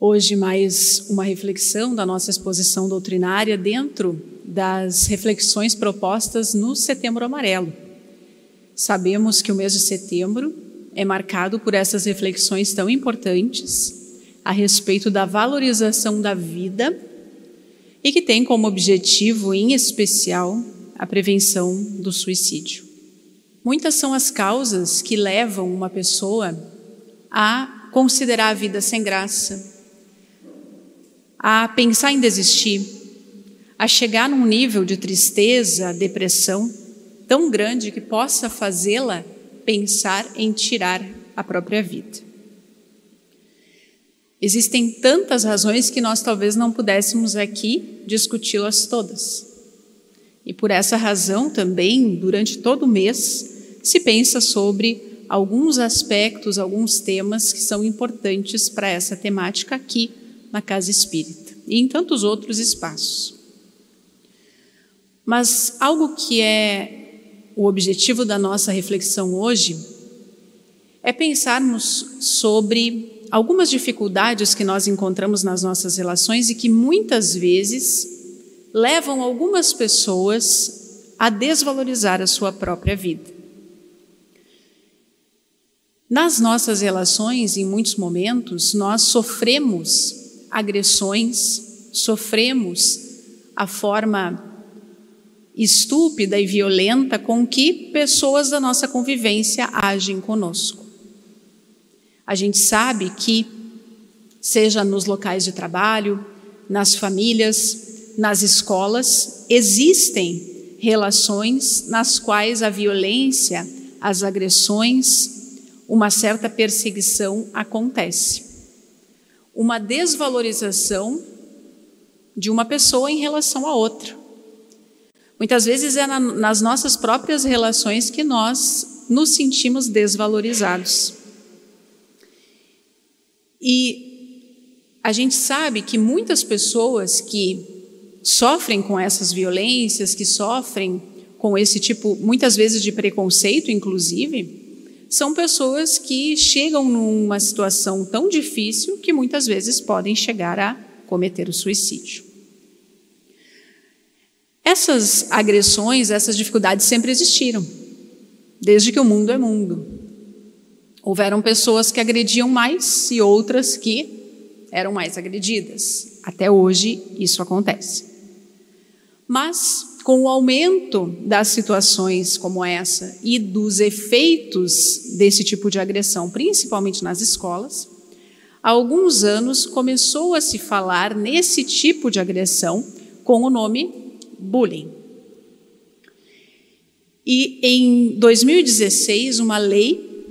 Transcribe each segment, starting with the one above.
Hoje, mais uma reflexão da nossa exposição doutrinária dentro das reflexões propostas no Setembro Amarelo. Sabemos que o mês de setembro é marcado por essas reflexões tão importantes a respeito da valorização da vida e que tem como objetivo, em especial, a prevenção do suicídio. Muitas são as causas que levam uma pessoa a considerar a vida sem graça, a pensar em desistir, a chegar num nível de tristeza, depressão tão grande que possa fazê-la pensar em tirar a própria vida. Existem tantas razões que nós talvez não pudéssemos aqui discuti-las todas. E por essa razão também, durante todo o mês, se pensa sobre alguns aspectos, alguns temas que são importantes para essa temática aqui na casa espírita e em tantos outros espaços. Mas algo que é o objetivo da nossa reflexão hoje é pensarmos sobre algumas dificuldades que nós encontramos nas nossas relações e que muitas vezes levam algumas pessoas a desvalorizar a sua própria vida. Nas nossas relações, em muitos momentos, nós sofremos agressões, sofremos a forma estúpida e violenta com que pessoas da nossa convivência agem conosco. A gente sabe que, seja nos locais de trabalho, nas famílias, nas escolas, existem relações nas quais a violência, as agressões, uma certa perseguição acontece uma desvalorização de uma pessoa em relação a outra. Muitas vezes é na, nas nossas próprias relações que nós nos sentimos desvalorizados. E a gente sabe que muitas pessoas que sofrem com essas violências, que sofrem com esse tipo, muitas vezes de preconceito, inclusive, são pessoas que chegam numa situação tão difícil que muitas vezes podem chegar a cometer o suicídio. Essas agressões, essas dificuldades sempre existiram, desde que o mundo é mundo. Houveram pessoas que agrediam mais e outras que eram mais agredidas. Até hoje isso acontece. Mas com o aumento das situações como essa e dos efeitos desse tipo de agressão, principalmente nas escolas, há alguns anos começou a se falar nesse tipo de agressão com o nome bullying. E em 2016, uma lei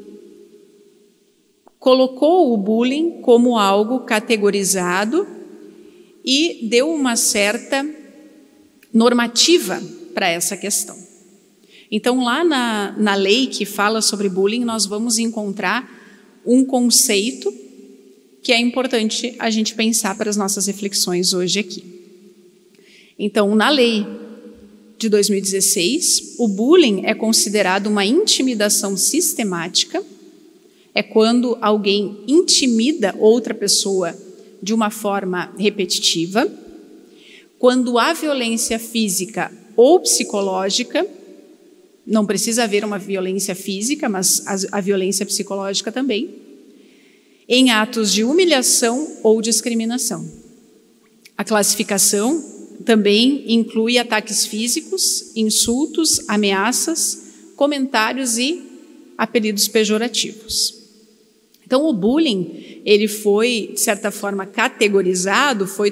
colocou o bullying como algo categorizado e deu uma certa normativa para essa questão. Então, lá na, na lei que fala sobre bullying, nós vamos encontrar um conceito que é importante a gente pensar para as nossas reflexões hoje aqui. Então, na lei de 2016, o bullying é considerado uma intimidação sistemática, é quando alguém intimida outra pessoa de uma forma repetitiva quando há violência física ou psicológica, não precisa haver uma violência física, mas a, a violência psicológica também, em atos de humilhação ou discriminação. A classificação também inclui ataques físicos, insultos, ameaças, comentários e apelidos pejorativos. Então, o bullying, ele foi, de certa forma, categorizado, foi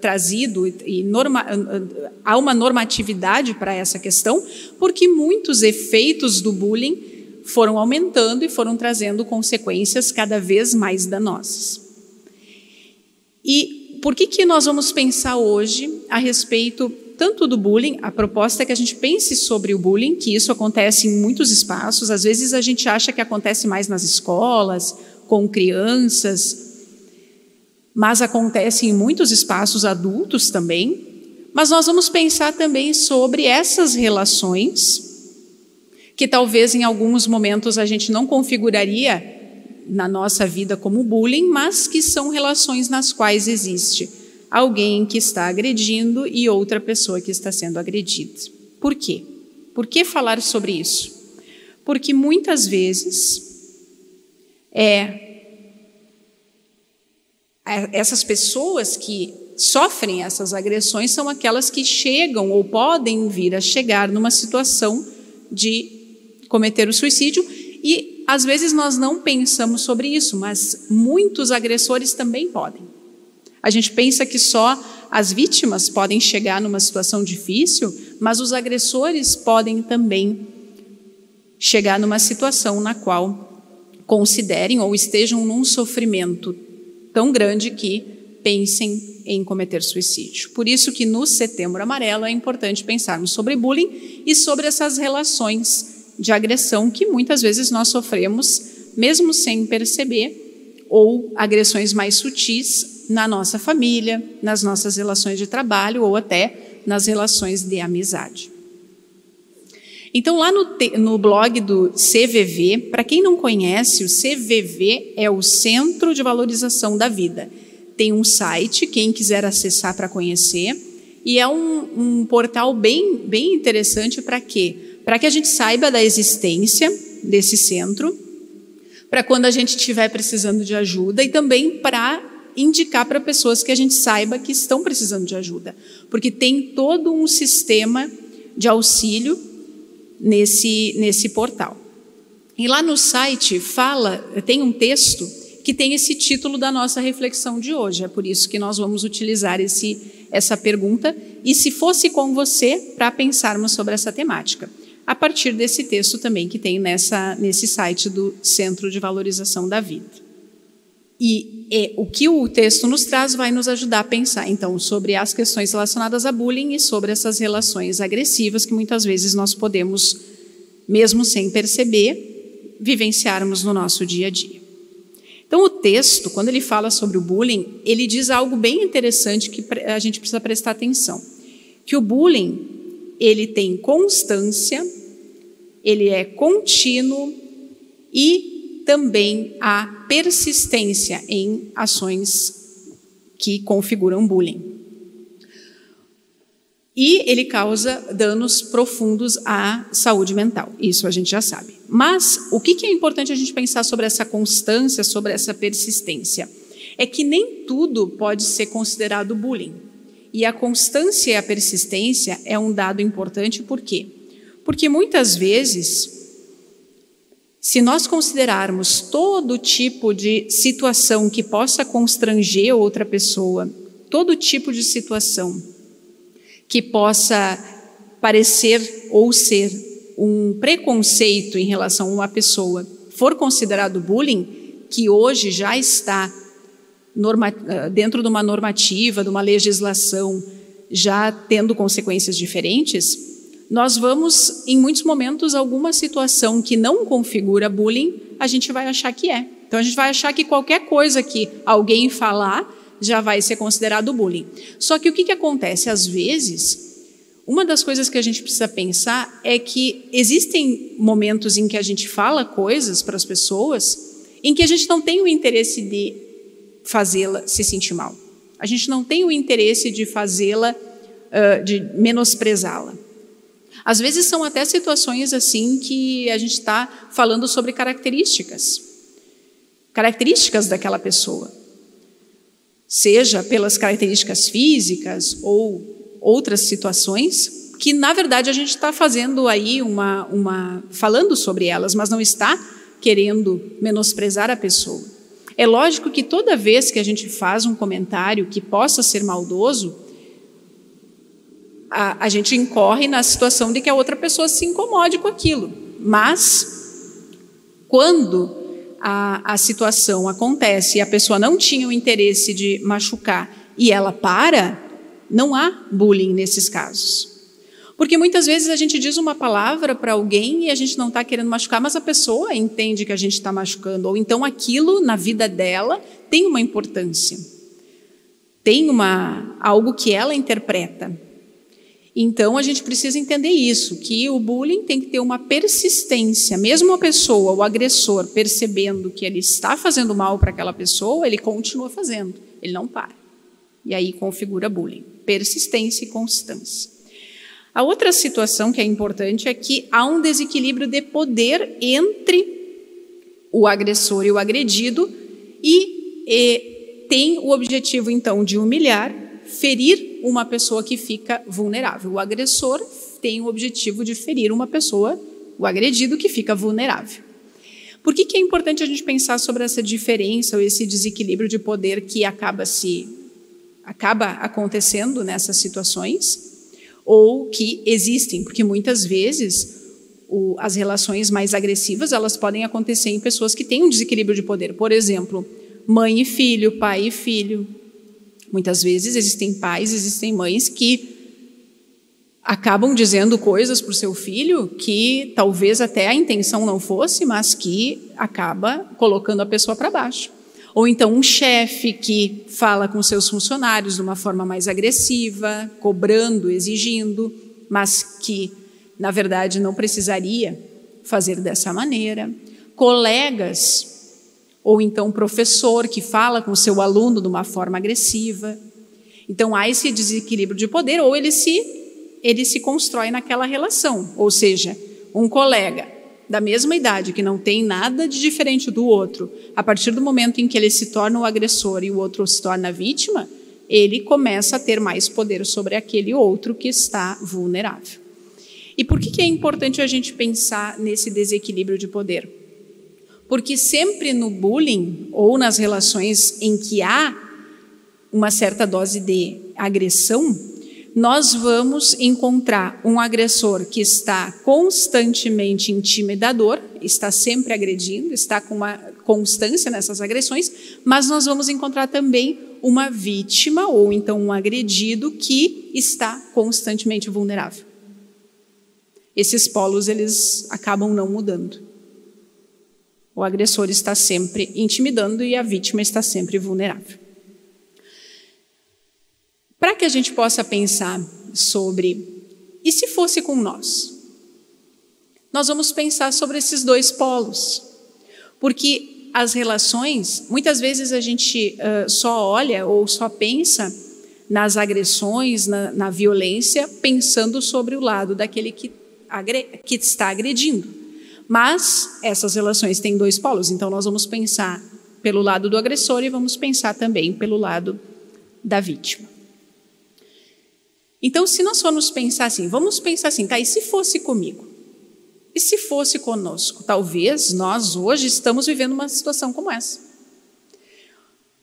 trazido e norma, uh, há uma normatividade para essa questão, porque muitos efeitos do bullying foram aumentando e foram trazendo consequências cada vez mais danosas. E por que, que nós vamos pensar hoje a respeito tanto do bullying, a proposta é que a gente pense sobre o bullying, que isso acontece em muitos espaços, às vezes a gente acha que acontece mais nas escolas, com crianças, mas acontece em muitos espaços adultos também. Mas nós vamos pensar também sobre essas relações, que talvez em alguns momentos a gente não configuraria na nossa vida como bullying, mas que são relações nas quais existe alguém que está agredindo e outra pessoa que está sendo agredida. Por quê? Por que falar sobre isso? Porque muitas vezes é essas pessoas que sofrem essas agressões são aquelas que chegam ou podem vir a chegar numa situação de cometer o suicídio e às vezes nós não pensamos sobre isso, mas muitos agressores também podem. A gente pensa que só as vítimas podem chegar numa situação difícil, mas os agressores podem também chegar numa situação na qual considerem ou estejam num sofrimento tão grande que pensem em cometer suicídio. Por isso que no Setembro Amarelo é importante pensarmos sobre bullying e sobre essas relações de agressão que muitas vezes nós sofremos mesmo sem perceber ou agressões mais sutis na nossa família, nas nossas relações de trabalho ou até nas relações de amizade. Então, lá no, no blog do CVV, para quem não conhece, o CVV é o Centro de Valorização da Vida. Tem um site, quem quiser acessar para conhecer, e é um, um portal bem, bem interessante para quê? Para que a gente saiba da existência desse centro, para quando a gente estiver precisando de ajuda e também para indicar para pessoas que a gente saiba que estão precisando de ajuda, porque tem todo um sistema de auxílio nesse, nesse portal. E lá no site fala, tem um texto que tem esse título da nossa reflexão de hoje. É por isso que nós vamos utilizar esse, essa pergunta e se fosse com você para pensarmos sobre essa temática. A partir desse texto também que tem nessa, nesse site do Centro de Valorização da Vida. E é, o que o texto nos traz vai nos ajudar a pensar, então, sobre as questões relacionadas a bullying e sobre essas relações agressivas que muitas vezes nós podemos, mesmo sem perceber, vivenciarmos no nosso dia a dia. Então, o texto, quando ele fala sobre o bullying, ele diz algo bem interessante que a gente precisa prestar atenção. Que o bullying, ele tem constância, ele é contínuo e também a persistência em ações que configuram bullying. E ele causa danos profundos à saúde mental, isso a gente já sabe. Mas o que é importante a gente pensar sobre essa constância, sobre essa persistência? É que nem tudo pode ser considerado bullying. E a constância e a persistência é um dado importante, por quê? Porque muitas vezes se nós considerarmos todo tipo de situação que possa constranger outra pessoa, todo tipo de situação que possa parecer ou ser um preconceito em relação a uma pessoa, for considerado bullying, que hoje já está dentro de uma normativa, de uma legislação, já tendo consequências diferentes, nós vamos, em muitos momentos, alguma situação que não configura bullying, a gente vai achar que é. Então a gente vai achar que qualquer coisa que alguém falar já vai ser considerado bullying. Só que o que, que acontece? Às vezes, uma das coisas que a gente precisa pensar é que existem momentos em que a gente fala coisas para as pessoas em que a gente não tem o interesse de fazê-la se sentir mal. A gente não tem o interesse de fazê-la, uh, de menosprezá-la. Às vezes são até situações assim que a gente está falando sobre características, características daquela pessoa, seja pelas características físicas ou outras situações que na verdade a gente está fazendo aí uma, uma falando sobre elas, mas não está querendo menosprezar a pessoa. É lógico que toda vez que a gente faz um comentário que possa ser maldoso, a, a gente incorre na situação de que a outra pessoa se incomode com aquilo. Mas, quando a, a situação acontece e a pessoa não tinha o interesse de machucar e ela para, não há bullying nesses casos. Porque muitas vezes a gente diz uma palavra para alguém e a gente não está querendo machucar, mas a pessoa entende que a gente está machucando, ou então aquilo na vida dela tem uma importância, tem uma, algo que ela interpreta. Então a gente precisa entender isso, que o bullying tem que ter uma persistência. Mesmo a pessoa, o agressor, percebendo que ele está fazendo mal para aquela pessoa, ele continua fazendo, ele não para. E aí configura bullying. Persistência e constância. A outra situação que é importante é que há um desequilíbrio de poder entre o agressor e o agredido e, e tem o objetivo então de humilhar, ferir uma pessoa que fica vulnerável. O agressor tem o objetivo de ferir uma pessoa, o agredido que fica vulnerável. Por que, que é importante a gente pensar sobre essa diferença ou esse desequilíbrio de poder que acaba se acaba acontecendo nessas situações ou que existem? Porque muitas vezes o, as relações mais agressivas elas podem acontecer em pessoas que têm um desequilíbrio de poder. Por exemplo, mãe e filho, pai e filho. Muitas vezes existem pais, existem mães que acabam dizendo coisas para o seu filho que talvez até a intenção não fosse, mas que acaba colocando a pessoa para baixo. Ou então um chefe que fala com seus funcionários de uma forma mais agressiva, cobrando, exigindo, mas que na verdade, não precisaria fazer dessa maneira. Colegas, ou então professor que fala com seu aluno de uma forma agressiva. Então há esse desequilíbrio de poder, ou ele se, ele se constrói naquela relação. Ou seja, um colega da mesma idade, que não tem nada de diferente do outro, a partir do momento em que ele se torna o agressor e o outro se torna a vítima, ele começa a ter mais poder sobre aquele outro que está vulnerável. E por que, que é importante a gente pensar nesse desequilíbrio de poder? Porque sempre no bullying ou nas relações em que há uma certa dose de agressão, nós vamos encontrar um agressor que está constantemente intimidador, está sempre agredindo, está com uma constância nessas agressões, mas nós vamos encontrar também uma vítima ou então um agredido que está constantemente vulnerável esses polos eles acabam não mudando. O agressor está sempre intimidando e a vítima está sempre vulnerável. Para que a gente possa pensar sobre e se fosse com nós? Nós vamos pensar sobre esses dois polos, porque as relações, muitas vezes a gente uh, só olha ou só pensa nas agressões, na, na violência, pensando sobre o lado daquele que que está agredindo. Mas essas relações têm dois polos, então nós vamos pensar pelo lado do agressor e vamos pensar também pelo lado da vítima. Então, se nós formos pensar assim, vamos pensar assim, tá, e se fosse comigo? E se fosse conosco? Talvez nós hoje estamos vivendo uma situação como essa.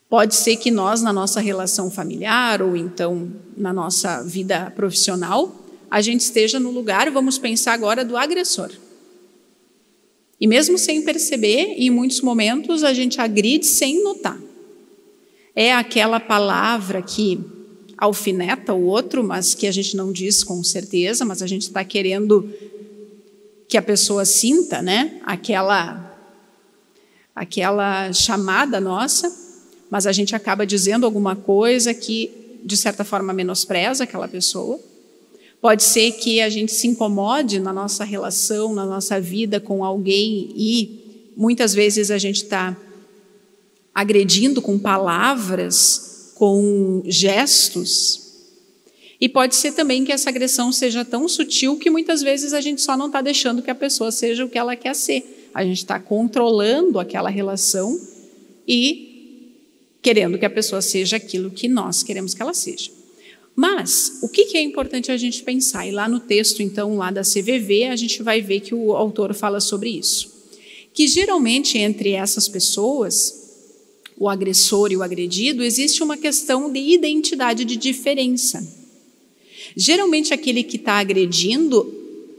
Pode ser que nós, na nossa relação familiar ou então na nossa vida profissional, a gente esteja no lugar, vamos pensar agora, do agressor. E mesmo sem perceber, em muitos momentos a gente agride sem notar. É aquela palavra que alfineta o outro, mas que a gente não diz com certeza, mas a gente está querendo que a pessoa sinta, né? Aquela, aquela chamada nossa, mas a gente acaba dizendo alguma coisa que de certa forma menospreza aquela pessoa. Pode ser que a gente se incomode na nossa relação, na nossa vida com alguém e muitas vezes a gente está agredindo com palavras, com gestos. E pode ser também que essa agressão seja tão sutil que muitas vezes a gente só não está deixando que a pessoa seja o que ela quer ser. A gente está controlando aquela relação e querendo que a pessoa seja aquilo que nós queremos que ela seja. Mas o que, é importante a gente pensar? E lá no texto, então, lá da CVV, a gente vai ver que o autor fala sobre isso. Que geralmente entre essas pessoas, o agressor e o agredido, existe uma questão de identidade de diferença. Geralmente aquele que está agredindo,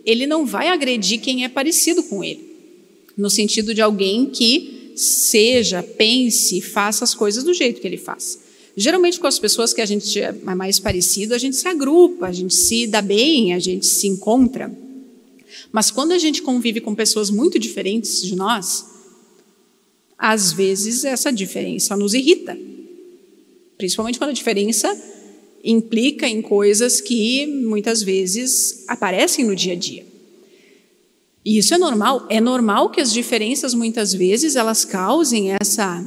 ele não vai agredir quem é parecido com ele, no sentido de alguém que seja, pense, faça as coisas do jeito que ele faz. Geralmente, com as pessoas que a gente é mais parecido, a gente se agrupa, a gente se dá bem, a gente se encontra. Mas quando a gente convive com pessoas muito diferentes de nós, às vezes essa diferença nos irrita. Principalmente quando a diferença implica em coisas que muitas vezes aparecem no dia a dia. E isso é normal. É normal que as diferenças muitas vezes elas causem essa,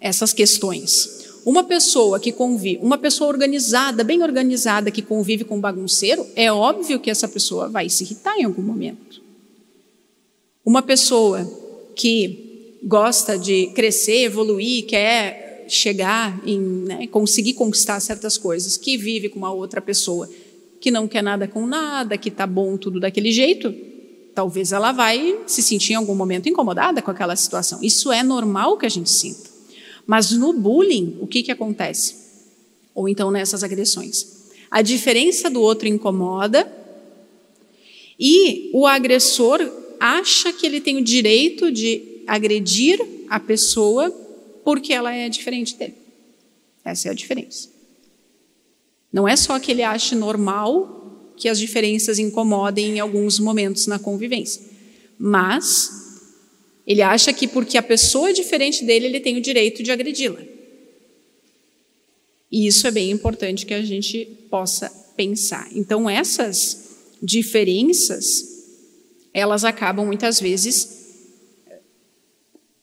essas questões. Uma pessoa que convive, uma pessoa organizada, bem organizada, que convive com um bagunceiro, é óbvio que essa pessoa vai se irritar em algum momento. Uma pessoa que gosta de crescer, evoluir, quer chegar em né, conseguir conquistar certas coisas, que vive com uma outra pessoa que não quer nada com nada, que está bom tudo daquele jeito, talvez ela vai se sentir em algum momento incomodada com aquela situação. Isso é normal que a gente sinta. Mas no bullying, o que, que acontece? Ou então nessas agressões? A diferença do outro incomoda e o agressor acha que ele tem o direito de agredir a pessoa porque ela é diferente dele. Essa é a diferença. Não é só que ele ache normal que as diferenças incomodem em alguns momentos na convivência. Mas ele acha que porque a pessoa é diferente dele, ele tem o direito de agredi-la. E isso é bem importante que a gente possa pensar. Então, essas diferenças, elas acabam muitas vezes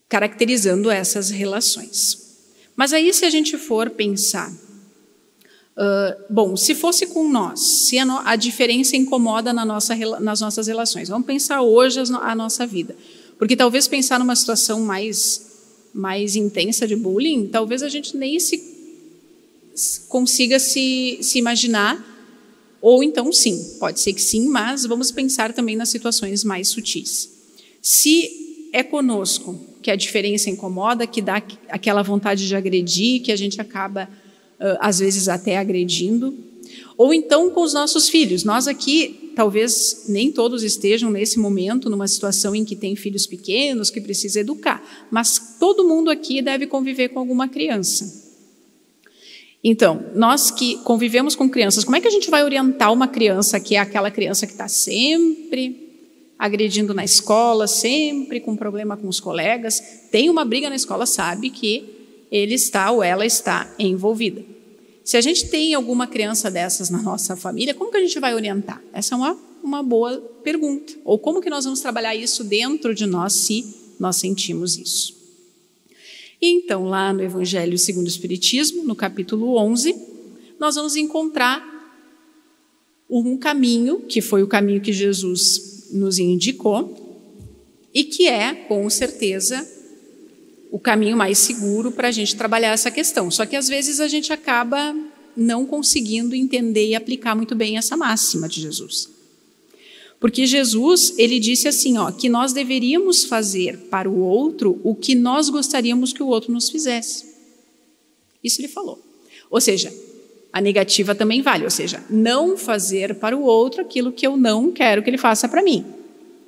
caracterizando essas relações. Mas aí, se a gente for pensar Uh, bom, se fosse com nós, se a, no, a diferença incomoda na nossa, nas nossas relações, vamos pensar hoje a, a nossa vida. Porque talvez pensar numa situação mais, mais intensa de bullying, talvez a gente nem se consiga se, se imaginar, ou então sim, pode ser que sim, mas vamos pensar também nas situações mais sutis. Se é conosco que a diferença incomoda, que dá aquela vontade de agredir, que a gente acaba às vezes até agredindo, ou então com os nossos filhos. Nós aqui, talvez nem todos estejam nesse momento numa situação em que tem filhos pequenos que precisa educar, mas todo mundo aqui deve conviver com alguma criança. Então, nós que convivemos com crianças, como é que a gente vai orientar uma criança que é aquela criança que está sempre agredindo na escola, sempre com problema com os colegas, tem uma briga na escola, sabe que ele está ou ela está envolvida. Se a gente tem alguma criança dessas na nossa família, como que a gente vai orientar? Essa é uma, uma boa pergunta. Ou como que nós vamos trabalhar isso dentro de nós se nós sentimos isso? Então, lá no Evangelho segundo o Espiritismo, no capítulo 11, nós vamos encontrar um caminho, que foi o caminho que Jesus nos indicou, e que é, com certeza, o caminho mais seguro para a gente trabalhar essa questão. Só que às vezes a gente acaba não conseguindo entender e aplicar muito bem essa máxima de Jesus. Porque Jesus, ele disse assim, ó, que nós deveríamos fazer para o outro o que nós gostaríamos que o outro nos fizesse. Isso ele falou. Ou seja, a negativa também vale, ou seja, não fazer para o outro aquilo que eu não quero que ele faça para mim.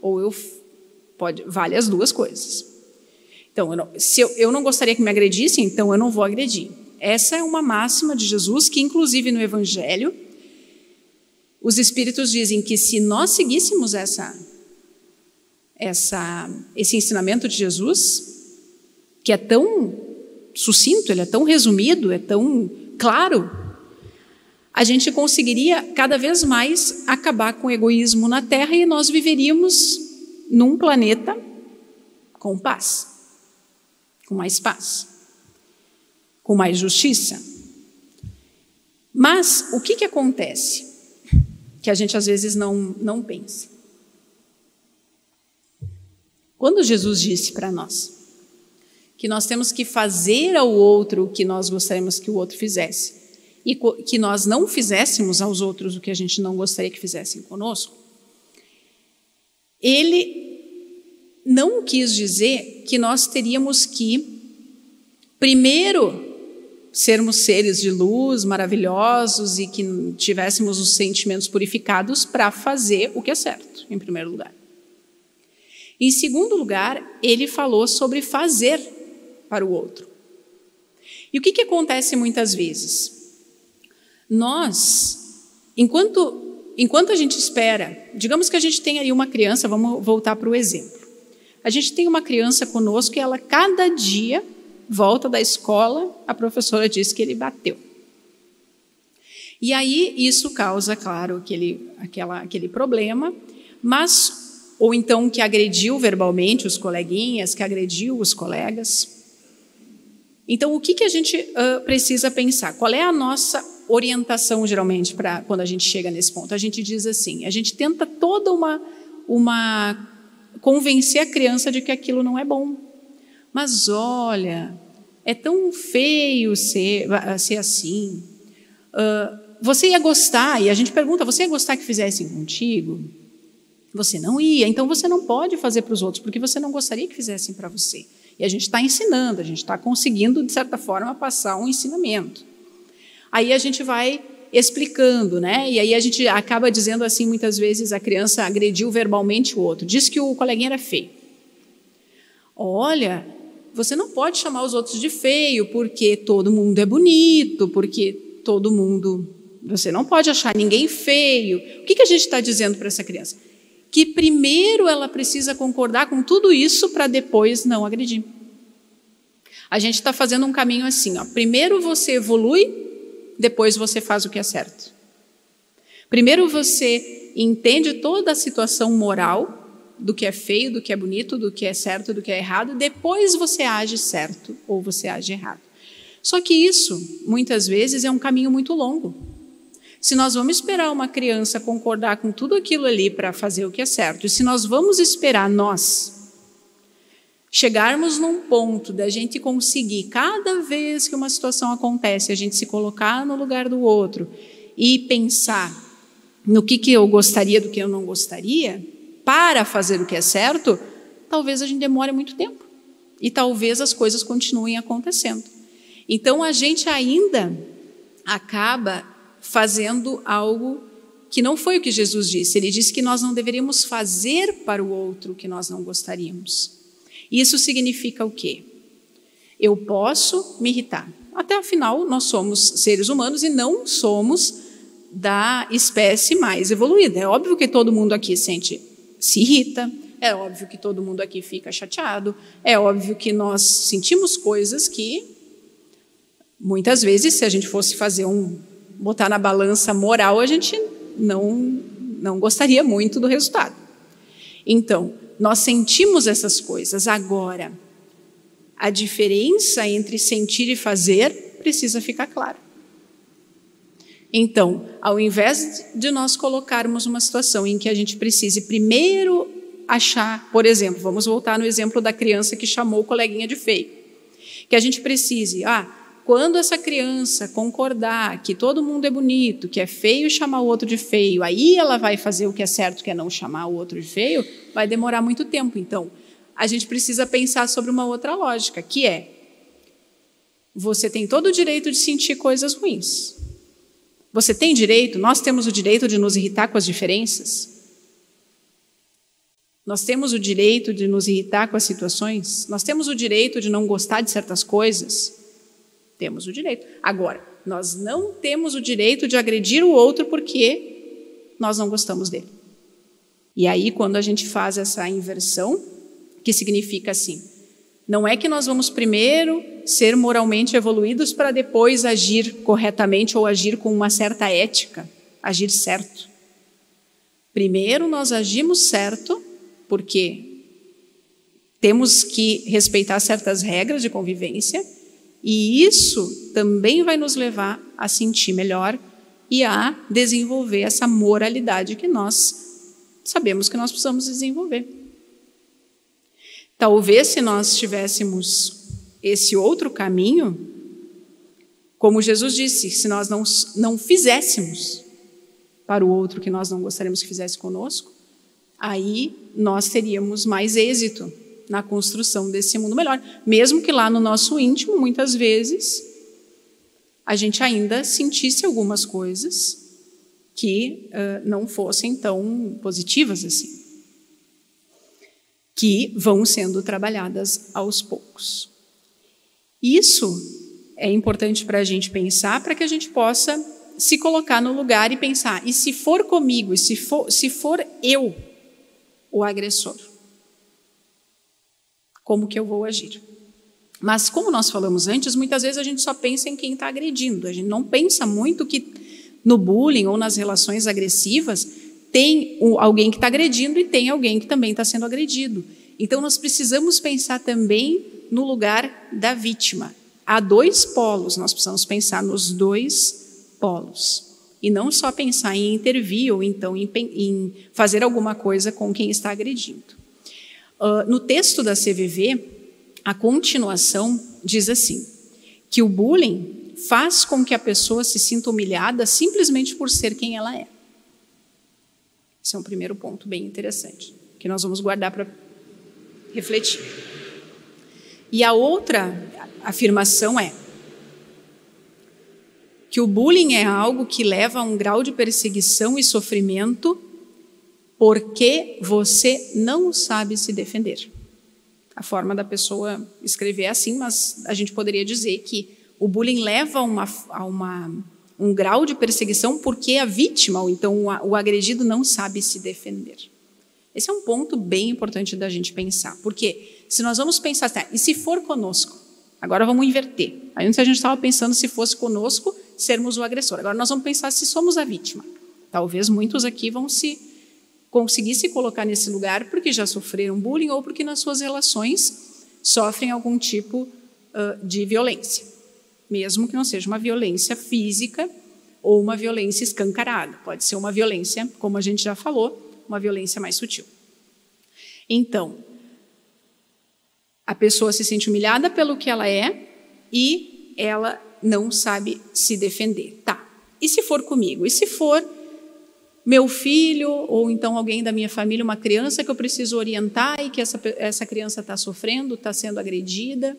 Ou eu pode vale as duas coisas. Então, eu não, se eu, eu não gostaria que me agredissem, então eu não vou agredir. Essa é uma máxima de Jesus que, inclusive no Evangelho, os Espíritos dizem que se nós seguíssemos essa, essa, esse ensinamento de Jesus, que é tão sucinto, ele é tão resumido, é tão claro, a gente conseguiria cada vez mais acabar com o egoísmo na Terra e nós viveríamos num planeta com paz com mais paz, com mais justiça. Mas o que, que acontece? Que a gente às vezes não, não pensa. Quando Jesus disse para nós que nós temos que fazer ao outro o que nós gostaríamos que o outro fizesse, e que nós não fizéssemos aos outros o que a gente não gostaria que fizessem conosco, ele não quis dizer que nós teríamos que, primeiro, sermos seres de luz maravilhosos e que tivéssemos os sentimentos purificados para fazer o que é certo, em primeiro lugar. Em segundo lugar, ele falou sobre fazer para o outro. E o que, que acontece muitas vezes? Nós, enquanto, enquanto a gente espera, digamos que a gente tem aí uma criança, vamos voltar para o exemplo. A gente tem uma criança conosco e ela, cada dia, volta da escola, a professora diz que ele bateu. E aí isso causa, claro, aquele, aquela, aquele problema, mas ou então que agrediu verbalmente os coleguinhas, que agrediu os colegas. Então, o que, que a gente uh, precisa pensar? Qual é a nossa orientação, geralmente, para quando a gente chega nesse ponto? A gente diz assim: a gente tenta toda uma, uma. Convencer a criança de que aquilo não é bom. Mas olha, é tão feio ser, ser assim. Uh, você ia gostar, e a gente pergunta: você ia gostar que fizessem contigo? Você não ia, então você não pode fazer para os outros, porque você não gostaria que fizessem para você. E a gente está ensinando, a gente está conseguindo, de certa forma, passar um ensinamento. Aí a gente vai explicando, né? E aí a gente acaba dizendo assim, muitas vezes a criança agrediu verbalmente o outro, diz que o coleguinha era feio. Olha, você não pode chamar os outros de feio, porque todo mundo é bonito, porque todo mundo. Você não pode achar ninguém feio. O que, que a gente está dizendo para essa criança? Que primeiro ela precisa concordar com tudo isso para depois não agredir. A gente está fazendo um caminho assim: ó. primeiro você evolui, depois você faz o que é certo. Primeiro você entende toda a situação moral do que é feio, do que é bonito, do que é certo, do que é errado, depois você age certo ou você age errado. Só que isso, muitas vezes, é um caminho muito longo. Se nós vamos esperar uma criança concordar com tudo aquilo ali para fazer o que é certo, e se nós vamos esperar nós chegarmos num ponto da gente conseguir, cada vez que uma situação acontece, a gente se colocar no lugar do outro e pensar no que, que eu gostaria do que eu não gostaria, para fazer o que é certo, talvez a gente demore muito tempo. E talvez as coisas continuem acontecendo. Então a gente ainda acaba fazendo algo que não foi o que Jesus disse. Ele disse que nós não deveríamos fazer para o outro o que nós não gostaríamos. Isso significa o quê? Eu posso me irritar. Até afinal, nós somos seres humanos e não somos da espécie mais evoluída. É óbvio que todo mundo aqui sente se irrita, é óbvio que todo mundo aqui fica chateado, é óbvio que nós sentimos coisas que muitas vezes se a gente fosse fazer um botar na balança moral, a gente não não gostaria muito do resultado. Então, nós sentimos essas coisas agora. A diferença entre sentir e fazer precisa ficar clara. Então, ao invés de nós colocarmos uma situação em que a gente precise primeiro achar, por exemplo, vamos voltar no exemplo da criança que chamou o coleguinha de feio, que a gente precise, ah, quando essa criança concordar que todo mundo é bonito, que é feio chamar o outro de feio, aí ela vai fazer o que é certo, que é não chamar o outro de feio, vai demorar muito tempo. Então, a gente precisa pensar sobre uma outra lógica, que é: você tem todo o direito de sentir coisas ruins. Você tem direito, nós temos o direito de nos irritar com as diferenças? Nós temos o direito de nos irritar com as situações? Nós temos o direito de não gostar de certas coisas? Temos o direito. Agora, nós não temos o direito de agredir o outro porque nós não gostamos dele. E aí, quando a gente faz essa inversão, que significa assim: não é que nós vamos primeiro ser moralmente evoluídos para depois agir corretamente ou agir com uma certa ética, agir certo. Primeiro nós agimos certo, porque temos que respeitar certas regras de convivência, e isso também vai nos levar a sentir melhor e a desenvolver essa moralidade que nós sabemos que nós precisamos desenvolver. Talvez se nós tivéssemos esse outro caminho, como Jesus disse, se nós não, não fizéssemos para o outro que nós não gostaríamos que fizesse conosco, aí nós teríamos mais êxito na construção desse mundo melhor. Mesmo que lá no nosso íntimo, muitas vezes, a gente ainda sentisse algumas coisas que uh, não fossem tão positivas assim que vão sendo trabalhadas aos poucos. Isso é importante para a gente pensar, para que a gente possa se colocar no lugar e pensar: e se for comigo, e se for, se for eu o agressor, como que eu vou agir? Mas, como nós falamos antes, muitas vezes a gente só pensa em quem está agredindo, a gente não pensa muito que no bullying ou nas relações agressivas, tem alguém que está agredindo e tem alguém que também está sendo agredido. Então, nós precisamos pensar também no lugar da vítima. Há dois polos, nós precisamos pensar nos dois polos. E não só pensar em intervir ou então em, em fazer alguma coisa com quem está agredindo. Uh, no texto da CVV, a continuação diz assim: que o bullying faz com que a pessoa se sinta humilhada simplesmente por ser quem ela é. Esse é um primeiro ponto bem interessante, que nós vamos guardar para refletir. E a outra afirmação é que o bullying é algo que leva a um grau de perseguição e sofrimento porque você não sabe se defender. A forma da pessoa escrever é assim, mas a gente poderia dizer que o bullying leva a, uma, a uma, um grau de perseguição porque a vítima, ou então o, agredido, não sabe se defender. Esse é um ponto bem importante da gente pensar, porque se nós vamos pensar, tá, e se for conosco? Agora vamos inverter. Antes a gente estava pensando se fosse conosco, sermos o agressor. Agora nós vamos pensar se somos a vítima. Talvez muitos aqui vão se conseguir se colocar nesse lugar porque já sofreram bullying ou porque nas suas relações sofrem algum tipo uh, de violência, mesmo que não seja uma violência física ou uma violência escancarada. Pode ser uma violência, como a gente já falou, uma violência mais sutil. Então, a pessoa se sente humilhada pelo que ela é e ela não sabe se defender. Tá. E se for comigo? E se for meu filho ou então alguém da minha família, uma criança que eu preciso orientar e que essa, essa criança está sofrendo, está sendo agredida?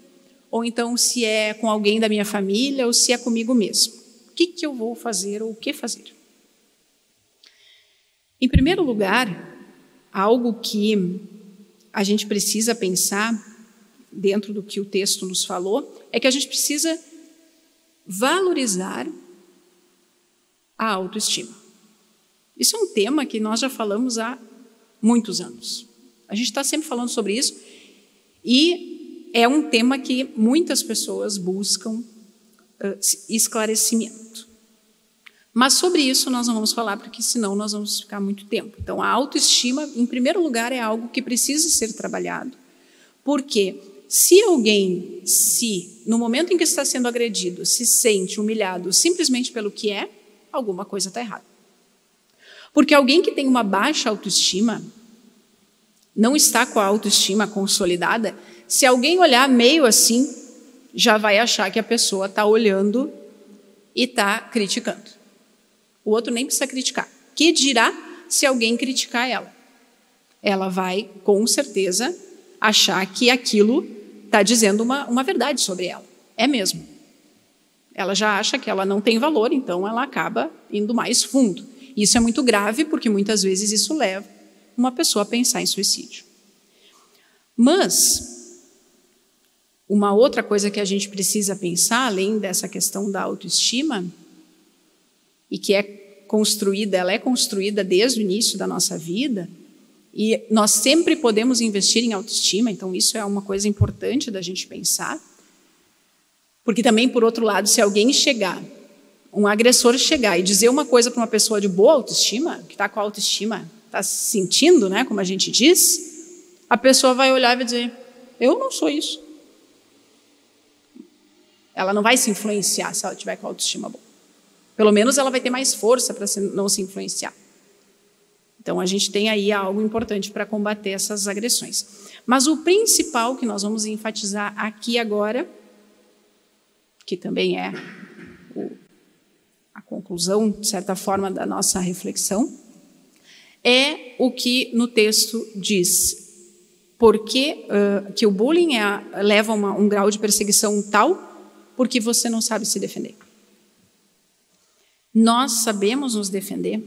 Ou então se é com alguém da minha família ou se é comigo mesmo? O que, que eu vou fazer ou o que fazer? Em primeiro lugar, algo que a gente precisa pensar, dentro do que o texto nos falou, é que a gente precisa valorizar a autoestima. Isso é um tema que nós já falamos há muitos anos. A gente está sempre falando sobre isso e é um tema que muitas pessoas buscam uh, esclarecimento. Mas sobre isso nós não vamos falar, porque senão nós vamos ficar muito tempo. Então, a autoestima, em primeiro lugar, é algo que precisa ser trabalhado. Porque se alguém, se, no momento em que está sendo agredido, se sente humilhado simplesmente pelo que é, alguma coisa está errada. Porque alguém que tem uma baixa autoestima, não está com a autoestima consolidada, se alguém olhar meio assim, já vai achar que a pessoa está olhando e está criticando. O outro nem precisa criticar. Que dirá se alguém criticar ela? Ela vai, com certeza, achar que aquilo está dizendo uma, uma verdade sobre ela. É mesmo. Ela já acha que ela não tem valor, então ela acaba indo mais fundo. Isso é muito grave, porque muitas vezes isso leva uma pessoa a pensar em suicídio. Mas, uma outra coisa que a gente precisa pensar, além dessa questão da autoestima, e que é construída, ela é construída desde o início da nossa vida, e nós sempre podemos investir em autoestima, então isso é uma coisa importante da gente pensar. Porque também, por outro lado, se alguém chegar, um agressor chegar e dizer uma coisa para uma pessoa de boa autoestima, que está com a autoestima, está se sentindo, né, como a gente diz, a pessoa vai olhar e vai dizer: Eu não sou isso. Ela não vai se influenciar se ela tiver com a autoestima boa. Pelo menos ela vai ter mais força para não se influenciar. Então a gente tem aí algo importante para combater essas agressões. Mas o principal que nós vamos enfatizar aqui agora, que também é conclusão, de certa forma, da nossa reflexão, é o que no texto diz. Porque uh, que o bullying é, leva a um grau de perseguição tal porque você não sabe se defender. Nós sabemos nos defender?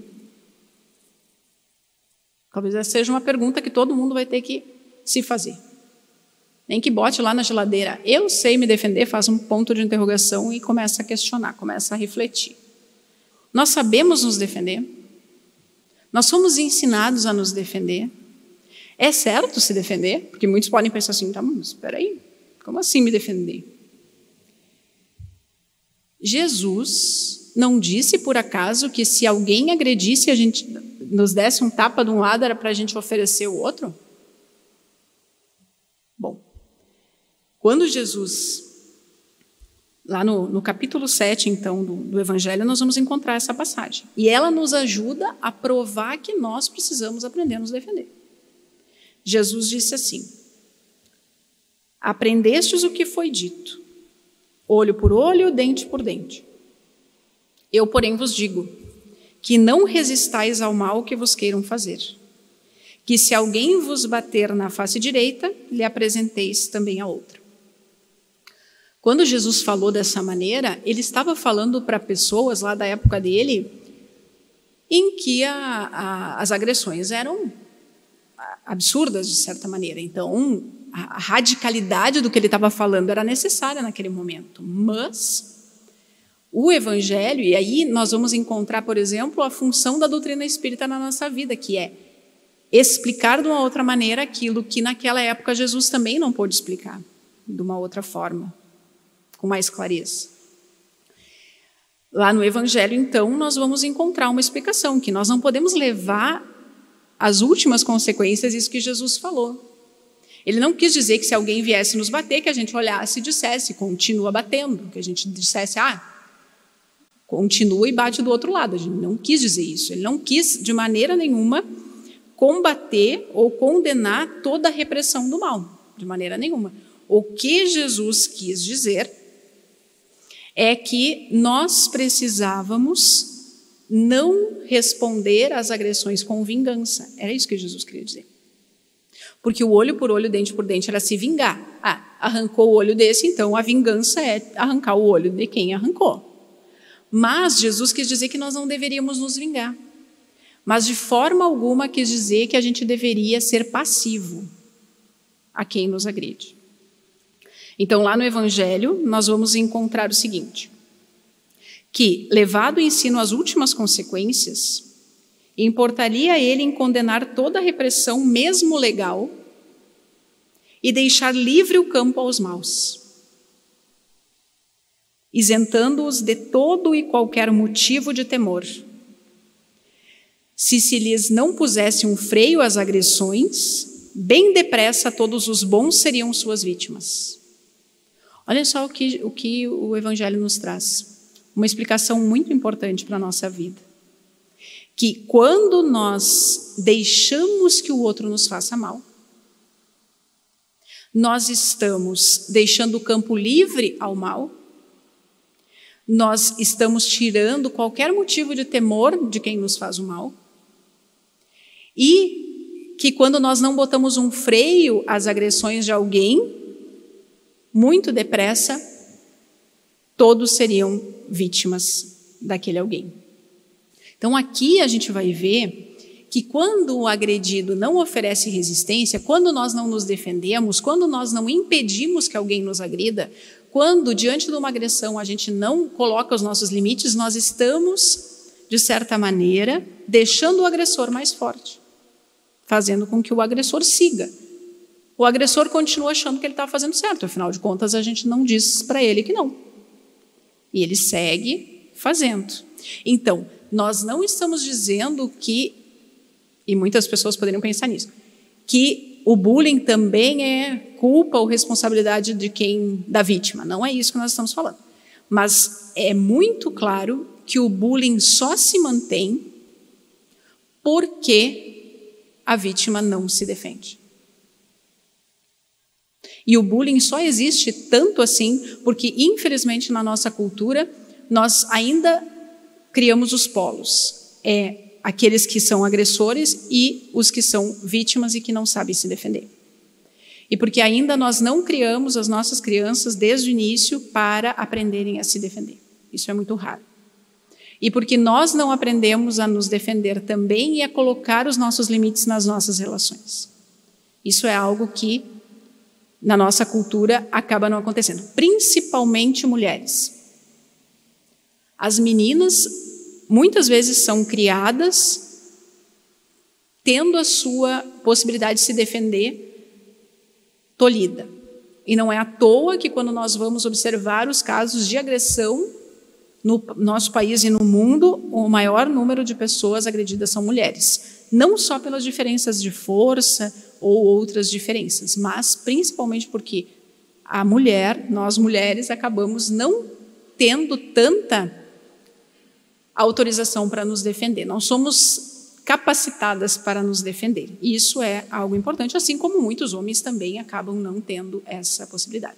Talvez essa seja uma pergunta que todo mundo vai ter que se fazer. Nem que bote lá na geladeira, eu sei me defender, faz um ponto de interrogação e começa a questionar, começa a refletir. Nós sabemos nos defender? Nós somos ensinados a nos defender? É certo se defender? Porque muitos podem pensar assim, tá, mas espera aí, como assim me defender? Jesus não disse por acaso que se alguém agredisse, a gente nos desse um tapa de um lado, era para a gente oferecer o outro? Bom, quando Jesus, lá no, no capítulo 7, então, do, do Evangelho, nós vamos encontrar essa passagem. E ela nos ajuda a provar que nós precisamos aprender a nos defender. Jesus disse assim: Aprendestes o que foi dito, olho por olho, dente por dente. Eu, porém, vos digo que não resistais ao mal que vos queiram fazer. Que se alguém vos bater na face direita, lhe apresenteis também a outra. Quando Jesus falou dessa maneira, ele estava falando para pessoas lá da época dele em que a, a, as agressões eram absurdas, de certa maneira. Então, a radicalidade do que ele estava falando era necessária naquele momento. Mas o Evangelho, e aí nós vamos encontrar, por exemplo, a função da doutrina espírita na nossa vida, que é explicar de uma outra maneira aquilo que naquela época Jesus também não pôde explicar, de uma outra forma, com mais clareza. Lá no Evangelho, então, nós vamos encontrar uma explicação, que nós não podemos levar as últimas consequências isso que Jesus falou. Ele não quis dizer que se alguém viesse nos bater, que a gente olhasse e dissesse, continua batendo, que a gente dissesse, ah, continua e bate do outro lado. Ele não quis dizer isso. Ele não quis, de maneira nenhuma, combater ou condenar toda a repressão do mal. De maneira nenhuma. O que Jesus quis dizer é que nós precisávamos não responder às agressões com vingança. Era isso que Jesus queria dizer. Porque o olho por olho, dente por dente era se vingar. Ah, arrancou o olho desse, então a vingança é arrancar o olho de quem arrancou. Mas Jesus quis dizer que nós não deveríamos nos vingar. Mas de forma alguma quis dizer que a gente deveria ser passivo a quem nos agride. Então, lá no Evangelho, nós vamos encontrar o seguinte: que, levado o ensino às últimas consequências, importaria ele em condenar toda a repressão, mesmo legal, e deixar livre o campo aos maus isentando-os de todo e qualquer motivo de temor. Se se lhes não pusesse um freio às agressões, bem depressa todos os bons seriam suas vítimas. Olha só o que o, que o Evangelho nos traz. Uma explicação muito importante para a nossa vida. Que quando nós deixamos que o outro nos faça mal, nós estamos deixando o campo livre ao mal nós estamos tirando qualquer motivo de temor de quem nos faz o mal. E que quando nós não botamos um freio às agressões de alguém, muito depressa, todos seriam vítimas daquele alguém. Então aqui a gente vai ver que quando o agredido não oferece resistência, quando nós não nos defendemos, quando nós não impedimos que alguém nos agrida, quando, diante de uma agressão, a gente não coloca os nossos limites, nós estamos, de certa maneira, deixando o agressor mais forte, fazendo com que o agressor siga. O agressor continua achando que ele está fazendo certo, afinal de contas, a gente não diz para ele que não. E ele segue fazendo. Então, nós não estamos dizendo que, e muitas pessoas poderiam pensar nisso, que o bullying também é culpa ou responsabilidade de quem da vítima. Não é isso que nós estamos falando. Mas é muito claro que o bullying só se mantém porque a vítima não se defende. E o bullying só existe tanto assim porque, infelizmente, na nossa cultura, nós ainda criamos os polos. É aqueles que são agressores e os que são vítimas e que não sabem se defender. E porque ainda nós não criamos as nossas crianças desde o início para aprenderem a se defender. Isso é muito raro. E porque nós não aprendemos a nos defender também e a colocar os nossos limites nas nossas relações. Isso é algo que na nossa cultura acaba não acontecendo, principalmente mulheres. As meninas muitas vezes são criadas tendo a sua possibilidade de se defender tolhida. E não é à toa que, quando nós vamos observar os casos de agressão no nosso país e no mundo, o maior número de pessoas agredidas são mulheres. Não só pelas diferenças de força ou outras diferenças, mas principalmente porque a mulher, nós mulheres, acabamos não tendo tanta autorização para nos defender. Não somos capacitadas para nos defender. Isso é algo importante, assim como muitos homens também acabam não tendo essa possibilidade.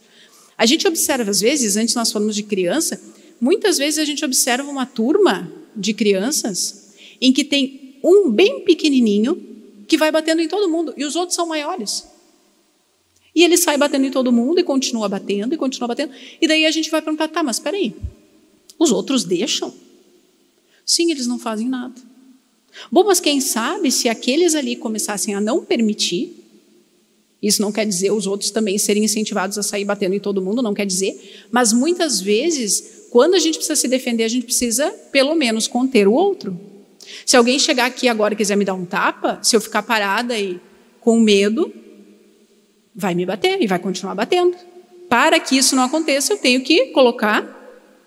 A gente observa, às vezes, antes nós falamos de criança, muitas vezes a gente observa uma turma de crianças em que tem um bem pequenininho que vai batendo em todo mundo e os outros são maiores. E ele sai batendo em todo mundo e continua batendo e continua batendo. E daí a gente vai perguntar: tá, mas espera aí, os outros deixam? Sim, eles não fazem nada. Bom, mas quem sabe se aqueles ali começassem a não permitir, isso não quer dizer os outros também serem incentivados a sair batendo em todo mundo, não quer dizer, mas muitas vezes, quando a gente precisa se defender, a gente precisa pelo menos conter o outro. Se alguém chegar aqui agora e quiser me dar um tapa, se eu ficar parada e com medo, vai me bater e vai continuar batendo. Para que isso não aconteça, eu tenho que colocar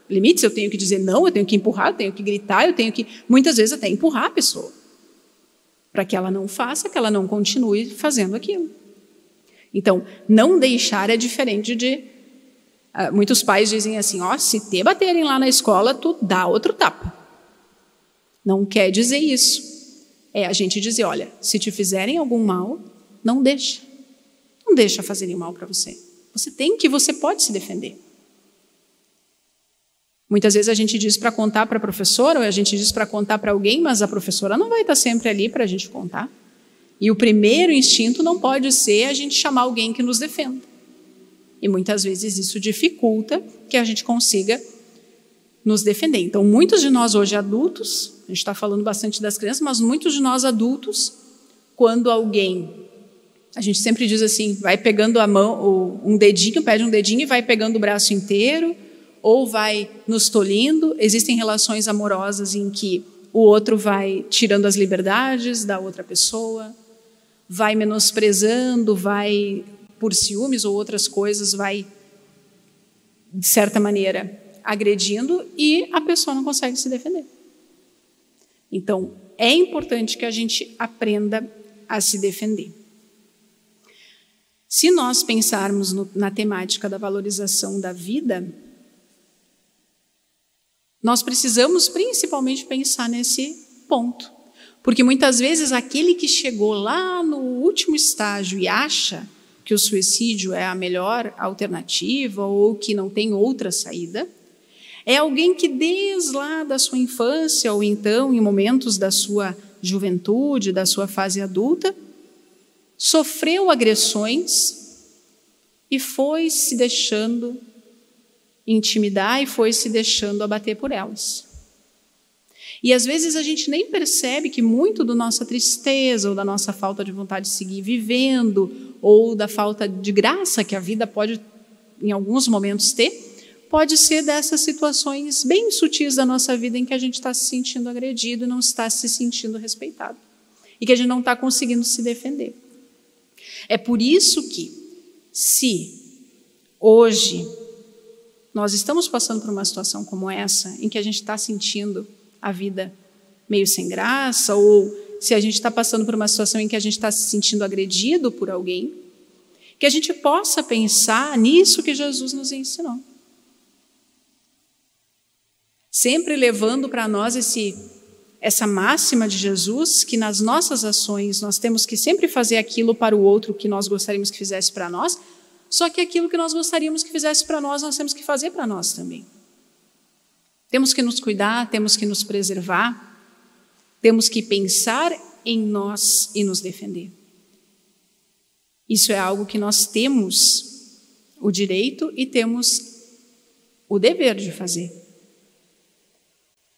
limites, eu tenho que dizer não, eu tenho que empurrar, eu tenho que gritar, eu tenho que, muitas vezes, até empurrar a pessoa. Para que ela não faça, que ela não continue fazendo aquilo. Então, não deixar é diferente de. Uh, muitos pais dizem assim: ó, oh, se te baterem lá na escola, tu dá outro tapa. Não quer dizer isso. É a gente dizer: olha, se te fizerem algum mal, não deixa. Não deixa fazerem mal para você. Você tem que, você pode se defender. Muitas vezes a gente diz para contar para a professora, ou a gente diz para contar para alguém, mas a professora não vai estar sempre ali para a gente contar. E o primeiro instinto não pode ser a gente chamar alguém que nos defenda. E muitas vezes isso dificulta que a gente consiga nos defender. Então, muitos de nós hoje adultos, a gente está falando bastante das crianças, mas muitos de nós adultos, quando alguém, a gente sempre diz assim, vai pegando a mão, um dedinho, pede um dedinho e vai pegando o braço inteiro, ou vai nos tolindo. Existem relações amorosas em que o outro vai tirando as liberdades da outra pessoa, vai menosprezando, vai por ciúmes ou outras coisas, vai de certa maneira agredindo e a pessoa não consegue se defender. Então, é importante que a gente aprenda a se defender. Se nós pensarmos no, na temática da valorização da vida, nós precisamos principalmente pensar nesse ponto. Porque muitas vezes aquele que chegou lá no último estágio e acha que o suicídio é a melhor alternativa ou que não tem outra saída, é alguém que desde lá da sua infância ou então em momentos da sua juventude, da sua fase adulta, sofreu agressões e foi se deixando intimidar e foi se deixando abater por elas. E às vezes a gente nem percebe que muito da nossa tristeza ou da nossa falta de vontade de seguir vivendo ou da falta de graça que a vida pode em alguns momentos ter, pode ser dessas situações bem sutis da nossa vida em que a gente está se sentindo agredido e não está se sentindo respeitado e que a gente não está conseguindo se defender. É por isso que, se hoje nós estamos passando por uma situação como essa, em que a gente está sentindo a vida meio sem graça, ou se a gente está passando por uma situação em que a gente está se sentindo agredido por alguém, que a gente possa pensar nisso que Jesus nos ensinou. Sempre levando para nós esse, essa máxima de Jesus, que nas nossas ações nós temos que sempre fazer aquilo para o outro que nós gostaríamos que fizesse para nós, só que aquilo que nós gostaríamos que fizesse para nós, nós temos que fazer para nós também. Temos que nos cuidar, temos que nos preservar, temos que pensar em nós e nos defender. Isso é algo que nós temos o direito e temos o dever de fazer.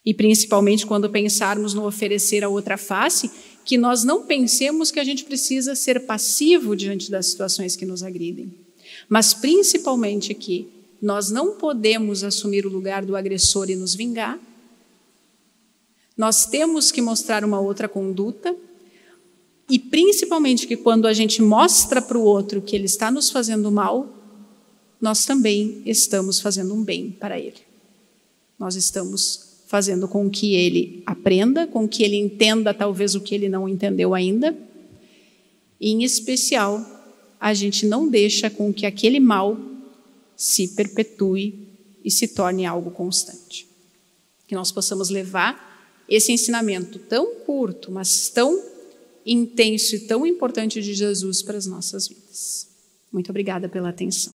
E principalmente quando pensarmos no oferecer a outra face, que nós não pensemos que a gente precisa ser passivo diante das situações que nos agridem mas principalmente que nós não podemos assumir o lugar do agressor e nos vingar. Nós temos que mostrar uma outra conduta e principalmente que quando a gente mostra para o outro que ele está nos fazendo mal, nós também estamos fazendo um bem para ele. nós estamos fazendo com que ele aprenda, com que ele entenda talvez o que ele não entendeu ainda. E, em especial, a gente não deixa com que aquele mal se perpetue e se torne algo constante. Que nós possamos levar esse ensinamento tão curto, mas tão intenso e tão importante de Jesus para as nossas vidas. Muito obrigada pela atenção.